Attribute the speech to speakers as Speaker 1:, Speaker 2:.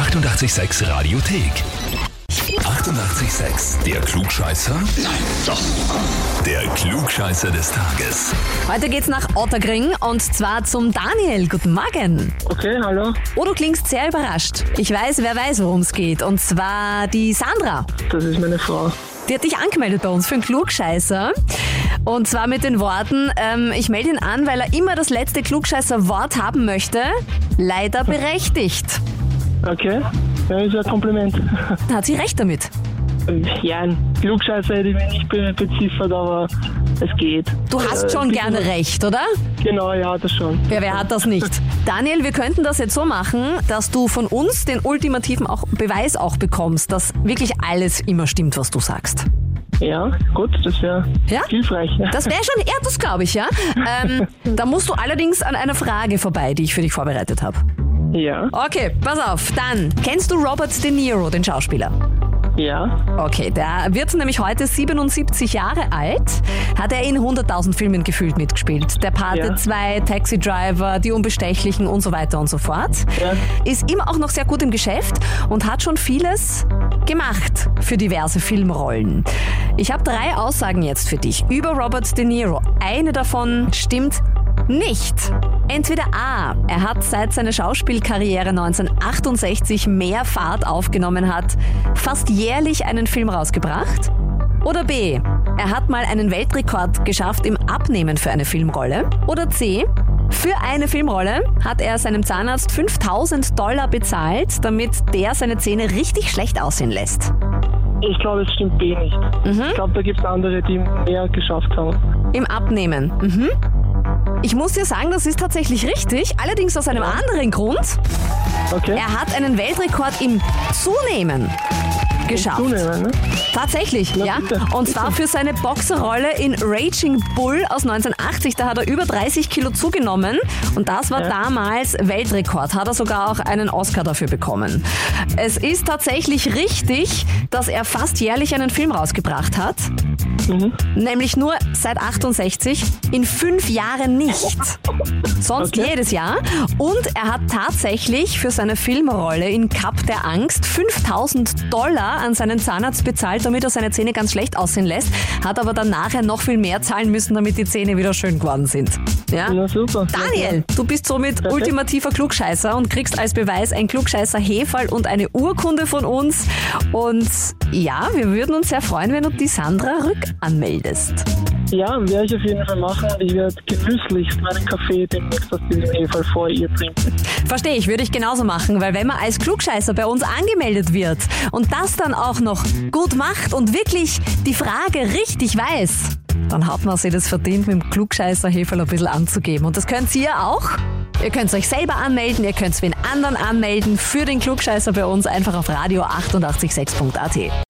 Speaker 1: 886 Radiothek. 88,6. Der Klugscheißer? Nein, doch. Der Klugscheißer des Tages.
Speaker 2: Heute geht's nach Ottergring und zwar zum Daniel. Guten Morgen.
Speaker 3: Okay, hallo.
Speaker 2: Oh, du klingst sehr überrascht. Ich weiß, wer weiß, worum es geht. Und zwar die Sandra.
Speaker 3: Das ist meine Frau.
Speaker 2: Die hat dich angemeldet bei uns für einen Klugscheißer. Und zwar mit den Worten, ähm, ich melde ihn an, weil er immer das letzte Klugscheißer-Wort haben möchte. Leider berechtigt.
Speaker 3: Okay, ja, ist ein Kompliment.
Speaker 2: Hat sie recht damit.
Speaker 3: Ja, ein Klugscheißer hätte ich mich nicht be beziffert, aber es geht.
Speaker 2: Du hast
Speaker 3: Äh,
Speaker 2: schon gerne recht, oder?
Speaker 3: Genau, ja, das schon.
Speaker 2: Ja, wer hat das nicht? Daniel, wir könnten das jetzt so machen, dass du von uns den ultimativen auch Beweis auch bekommst, dass wirklich alles immer stimmt, was du sagst.
Speaker 3: Ja, gut, das wäre
Speaker 2: Ja?
Speaker 3: hilfreich.
Speaker 2: Das wäre schon, ja, das glaube ich, ja. Ähm, da musst du allerdings an einer Frage vorbei, die ich für dich vorbereitet habe.
Speaker 3: Ja,
Speaker 2: Okay, pass auf. Dann, kennst du Robert De Niro, den Schauspieler?
Speaker 3: ja,
Speaker 2: Okay, der wird nämlich heute 77 Jahre alt. Hat er in 100.000 Filmen gefühlt mitgespielt. Der Pate
Speaker 3: Ja.
Speaker 2: 2, Taxi Driver, Die Unbestechlichen und so weiter und so fort.
Speaker 3: ja.
Speaker 2: Ist immer auch noch sehr gut im Geschäft und hat schon vieles gemacht für diverse Filmrollen. Ich habe drei Aussagen jetzt für dich über Robert De Niro. Eine davon stimmt nicht. Entweder A, er hat seit seiner Schauspielkarriere 1968 mehr Fahrt aufgenommen hat, fast jährlich einen Film rausgebracht. Oder B, er hat mal einen Weltrekord geschafft im Abnehmen für eine Filmrolle. Oder C, für eine Filmrolle hat er seinem Zahnarzt 5000 Dollar bezahlt, damit der seine Zähne richtig schlecht aussehen lässt.
Speaker 3: Ich glaube, es stimmt B nicht.
Speaker 2: Mhm.
Speaker 3: Ich glaube, da gibt es andere, die mehr geschafft haben.
Speaker 2: Im Abnehmen. Mhm. Ich muss dir sagen, das ist tatsächlich richtig, allerdings aus einem anderen Grund.
Speaker 3: Okay?
Speaker 2: Er hat einen Weltrekord im Zunehmen geschafft.
Speaker 3: Zunehmen, ne?
Speaker 2: Tatsächlich,
Speaker 3: Na,
Speaker 2: ja.
Speaker 3: bitte,
Speaker 2: Und
Speaker 3: bitte.
Speaker 2: zwar für seine Boxerrolle in Raging Bull aus 1980. Da hat er über 30 Kilo zugenommen und das war
Speaker 3: Ja.
Speaker 2: damals Weltrekord. Hat er sogar auch einen Oscar dafür bekommen. Es ist tatsächlich richtig, dass er fast jährlich einen Film rausgebracht hat.
Speaker 3: Mhm.
Speaker 2: Nämlich nur seit 68, in fünf Jahren nicht. Sonst
Speaker 3: Okay.
Speaker 2: jedes Jahr. Und er hat tatsächlich für seine Filmrolle in Cup der Angst 5000 Dollar an seinen Zahnarzt bezahlt, damit er seine Zähne ganz schlecht aussehen lässt. Hat aber dann nachher noch viel mehr zahlen müssen, damit die Zähne wieder schön geworden sind. Ja?
Speaker 3: Ja, super.
Speaker 2: Daniel, du bist somit
Speaker 3: Perfekt.
Speaker 2: ultimativer Klugscheißer und kriegst als Beweis ein Klugscheißer Hefall und eine Urkunde von uns. Und ja, wir würden uns sehr freuen, wenn du die Sandra rückanmeldest.
Speaker 3: Ja, werde ich auf jeden Fall machen und ich werde genüsslichst meinen Kaffee demnächst aus diesem Hefall vor ihr trinken.
Speaker 2: Verstehe ich, würde ich genauso machen, weil wenn man als Klugscheißer bei uns angemeldet wird und das dann auch noch gut macht und wirklich die Frage richtig weiß, dann hat man sich das verdient, mit dem Klugscheißer Heferl ein bisschen anzugeben. Und das könnt ihr auch. Ihr könnt euch selber anmelden, ihr könnt wen anderen anmelden für den Klugscheißer bei uns einfach auf radio 886.at.